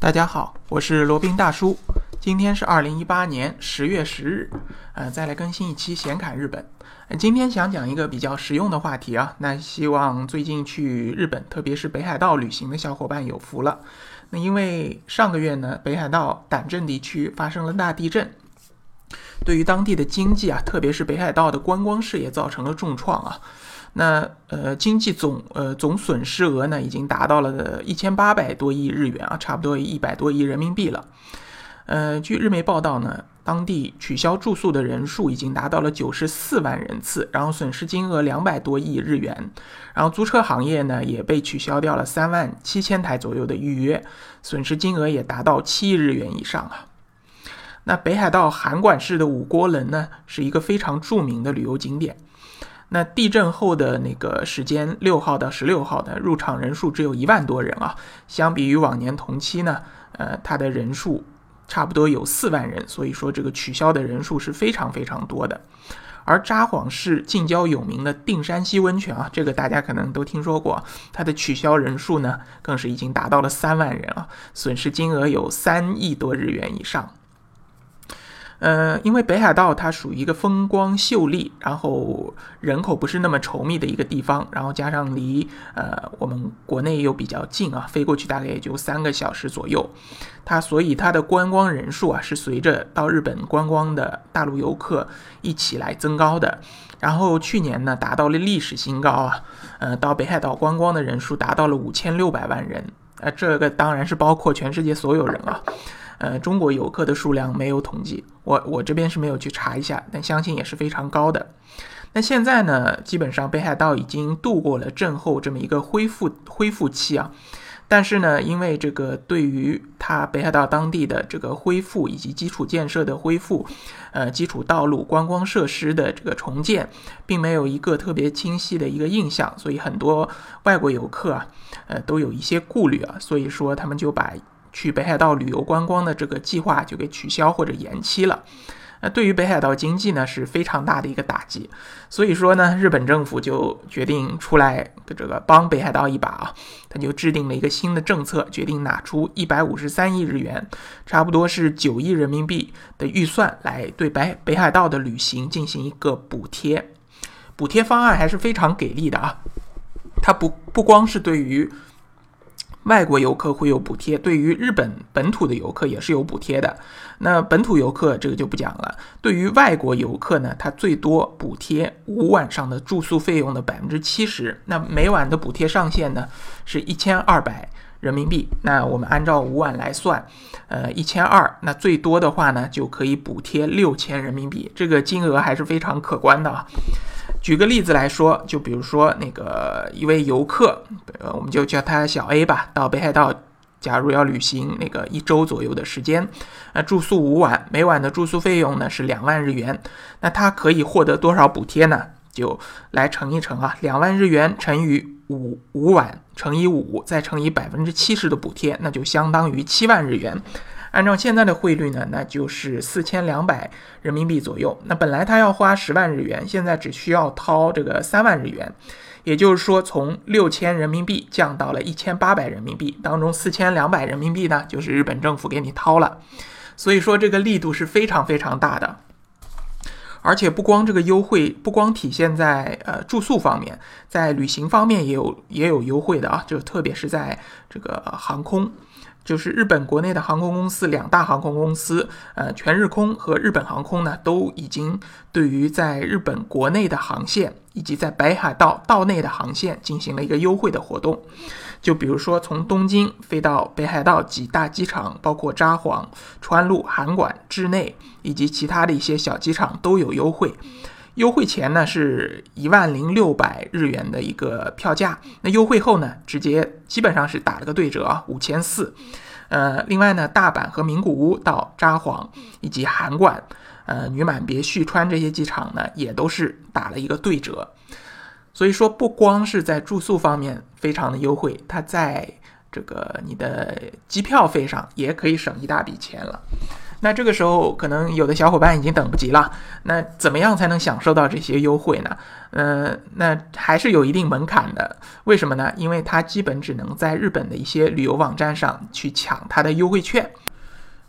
大家好，我是罗宾大叔。今天是二零一八年十月十日，呃，再来更新一期闲侃日本。今天想讲一个比较实用的话题啊，那希望最近去日本，特别是北海道旅行的小伙伴有福了。那因为上个月呢，北海道胆震地区发生了大地震，对于当地的经济啊，特别是北海道的观光事业造成了重创啊。那呃，经济总呃总损失额呢，已经达到了一千八百多亿日元啊，差不多一百多亿人民币了。呃，据日媒报道呢，当地取消住宿的人数已经达到了九十四万人次，然后损失金额两百多亿日元。然后租车行业呢，也被取消掉了三万七千台左右的预约，损失金额也达到七亿日元以上啊。那北海道函馆市的五郭轮呢，是一个非常著名的旅游景点。那地震后的那个时间，六号到十六号的入场人数只有一万多人啊，相比于往年同期呢，呃，它的人数差不多有四万人，所以说这个取消的人数是非常非常多的。而札幌市近郊有名的定山溪温泉啊，这个大家可能都听说过，它的取消人数呢，更是已经达到了三万人啊，损失金额有三亿多日元以上。呃，因为北海道它属于一个风光秀丽，然后人口不是那么稠密的一个地方，然后加上离呃我们国内又比较近啊，飞过去大概也就三个小时左右，它所以它的观光人数啊是随着到日本观光的大陆游客一起来增高的，然后去年呢达到了历史新高啊，呃到北海道观光的人数达到了五千六百万人，呃这个当然是包括全世界所有人啊。呃，中国游客的数量没有统计，我我这边是没有去查一下，但相信也是非常高的。那现在呢，基本上北海道已经度过了震后这么一个恢复恢复期啊，但是呢，因为这个对于它北海道当地的这个恢复以及基础建设的恢复，呃，基础道路、观光设施的这个重建，并没有一个特别清晰的一个印象，所以很多外国游客啊，呃，都有一些顾虑啊，所以说他们就把。去北海道旅游观光的这个计划就给取消或者延期了，那对于北海道经济呢是非常大的一个打击。所以说呢，日本政府就决定出来这个帮北海道一把啊，他就制定了一个新的政策，决定拿出一百五十三亿日元，差不多是九亿人民币的预算来对北北海道的旅行进行一个补贴。补贴方案还是非常给力的啊，它不不光是对于。外国游客会有补贴，对于日本本土的游客也是有补贴的。那本土游客这个就不讲了。对于外国游客呢，它最多补贴五晚上的住宿费用的百分之七十。那每晚的补贴上限呢是一千二百人民币。那我们按照五晚来算，呃，一千二，那最多的话呢就可以补贴六千人民币。这个金额还是非常可观的啊。举个例子来说，就比如说那个一位游客，呃，我们就叫他小 A 吧，到北海道，假如要旅行那个一周左右的时间，那住宿五晚，每晚的住宿费用呢是两万日元，那他可以获得多少补贴呢？就来乘一乘啊，两万日元乘以五五晚乘以五，再乘以百分之七十的补贴，那就相当于七万日元。按照现在的汇率呢，那就是四千两百人民币左右。那本来他要花十万日元，现在只需要掏这个三万日元，也就是说从六千人民币降到了一千八百人民币。当中四千两百人民币呢，就是日本政府给你掏了。所以说这个力度是非常非常大的。而且不光这个优惠，不光体现在呃住宿方面，在旅行方面也有也有优惠的啊，就特别是在这个航空。就是日本国内的航空公司，两大航空公司，呃，全日空和日本航空呢，都已经对于在日本国内的航线以及在北海道道内的航线进行了一个优惠的活动。就比如说从东京飞到北海道几大机场，包括札幌、川路、函馆、志内以及其他的一些小机场都有优惠。优惠前呢是一万零六百日元的一个票价，那优惠后呢直接基本上是打了个对折啊，五千四。呃，另外呢，大阪和名古屋到札幌以及函馆、呃女满别旭川这些机场呢也都是打了一个对折。所以说，不光是在住宿方面非常的优惠，它在这个你的机票费上也可以省一大笔钱了。那这个时候，可能有的小伙伴已经等不及了。那怎么样才能享受到这些优惠呢？呃，那还是有一定门槛的。为什么呢？因为它基本只能在日本的一些旅游网站上去抢它的优惠券。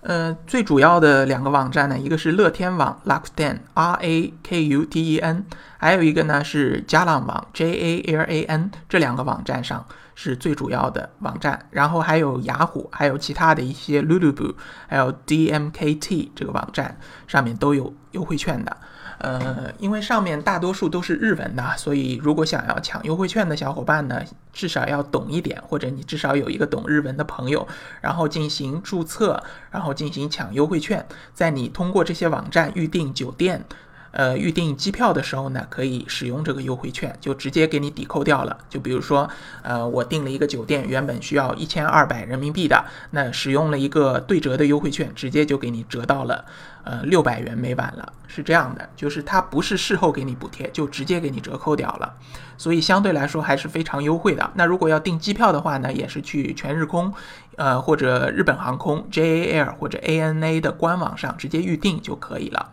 呃，最主要的两个网站呢，一个是乐天网 （Rakuten，R A K U T E N），还有一个呢是加浪网 （J A L A N）。这两个网站上是最主要的网站，然后还有雅虎，还有其他的一些 Lulu，还有 D M K T 这个网站上面都有优惠券的。呃，因为上面大多数都是日文的，所以如果想要抢优惠券的小伙伴呢，至少要懂一点，或者你至少有一个懂日文的朋友，然后进行注册，然后进行抢优惠券，在你通过这些网站预订酒店。呃，预订机票的时候呢，可以使用这个优惠券，就直接给你抵扣掉了。就比如说，呃，我订了一个酒店，原本需要一千二百人民币的，那使用了一个对折的优惠券，直接就给你折到了，呃，六百元每晚了。是这样的，就是它不是事后给你补贴，就直接给你折扣掉了，所以相对来说还是非常优惠的。那如果要订机票的话呢，也是去全日空，呃，或者日本航空 JAL 或者 ANA 的官网上直接预订就可以了。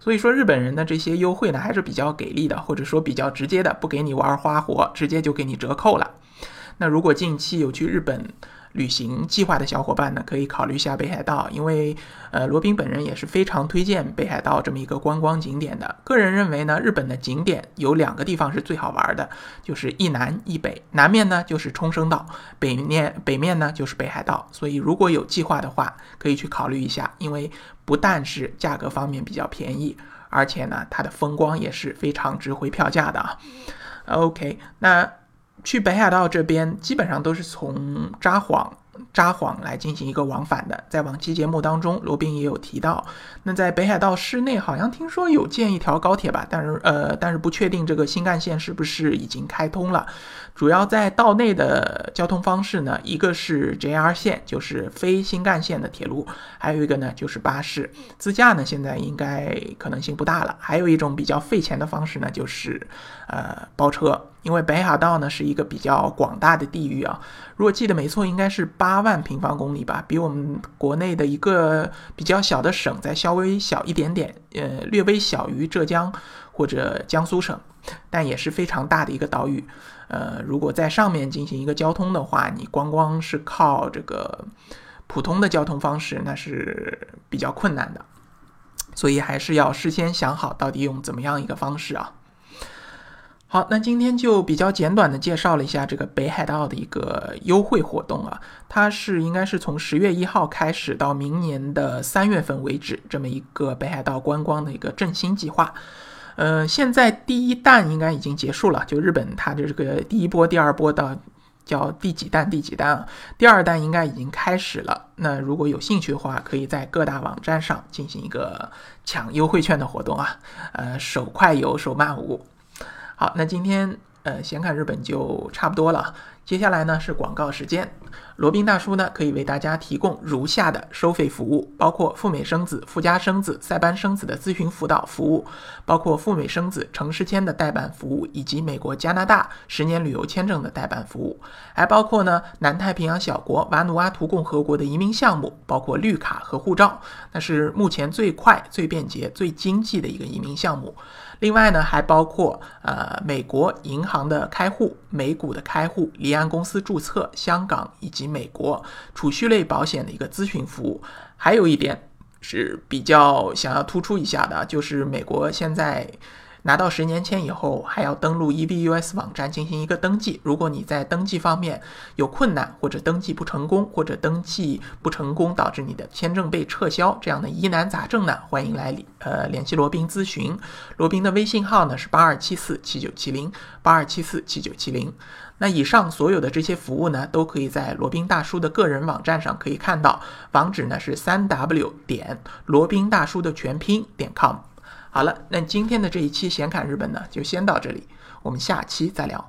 所以说，日本人的这些优惠呢，还是比较给力的，或者说比较直接的，不给你玩花活，直接就给你折扣了。那如果近期有去日本，旅行计划的小伙伴呢，可以考虑一下北海道，因为呃，罗宾本人也是非常推荐北海道这么一个观光景点的。个人认为呢，日本的景点有两个地方是最好玩的，就是一南一北。南面呢就是冲绳岛，北面北面呢就是北海道。所以如果有计划的话，可以去考虑一下，因为不但是价格方面比较便宜，而且呢，它的风光也是非常值回票价的啊。OK，那。去北海道这边基本上都是从札幌。札幌来进行一个往返的，在往期节目当中，罗宾也有提到。那在北海道市内，好像听说有建一条高铁吧，但是呃，但是不确定这个新干线是不是已经开通了。主要在道内的交通方式呢，一个是 JR 线，就是非新干线的铁路；还有一个呢就是巴士。自驾呢，现在应该可能性不大了。还有一种比较费钱的方式呢，就是呃包车。因为北海道呢是一个比较广大的地域啊，如果记得没错，应该是八万平方公里吧，比我们国内的一个比较小的省再稍微小一点点，呃，略微小于浙江或者江苏省，但也是非常大的一个岛屿。呃，如果在上面进行一个交通的话，你光光是靠这个普通的交通方式，那是比较困难的，所以还是要事先想好到底用怎么样一个方式啊。好，那今天就比较简短的介绍了一下这个北海道的一个优惠活动啊，它是应该是从十月一号开始到明年的三月份为止，这么一个北海道观光的一个振兴计划。呃，现在第一弹应该已经结束了，就日本它的这个第一波、第二波到叫第几弹、第几弹啊？第二弹应该已经开始了。那如果有兴趣的话，可以在各大网站上进行一个抢优惠券的活动啊，呃，手快有，手慢无。好，那今天呃，闲侃日本就差不多了。接下来呢是广告时间，罗宾大叔呢可以为大家提供如下的收费服务，包括赴美生子、附加生子、塞班生子的咨询辅导服务，包括赴美生子城市签的代办服务，以及美国、加拿大十年旅游签证的代办服务，还包括呢南太平洋小国瓦努阿图共和国的移民项目，包括绿卡和护照，那是目前最快、最便捷、最经济的一个移民项目。另外呢，还包括呃美国银行的开户、美股的开户、离岸公司注册、香港以及美国储蓄类保险的一个咨询服务。还有一点是比较想要突出一下的，就是美国现在。拿到十年签以后，还要登录 EVUS 网站进行一个登记。如果你在登记方面有困难，或者登记不成功，或者登记不成功导致你的签证被撤销这样的疑难杂症呢，欢迎来呃联系罗宾咨询。罗宾的微信号呢是八二七四七九七零八二七四七九七零。那以上所有的这些服务呢，都可以在罗宾大叔的个人网站上可以看到，网址呢是三 W 点罗宾大叔的全拼点 com。好了，那今天的这一期显侃日本呢，就先到这里，我们下期再聊。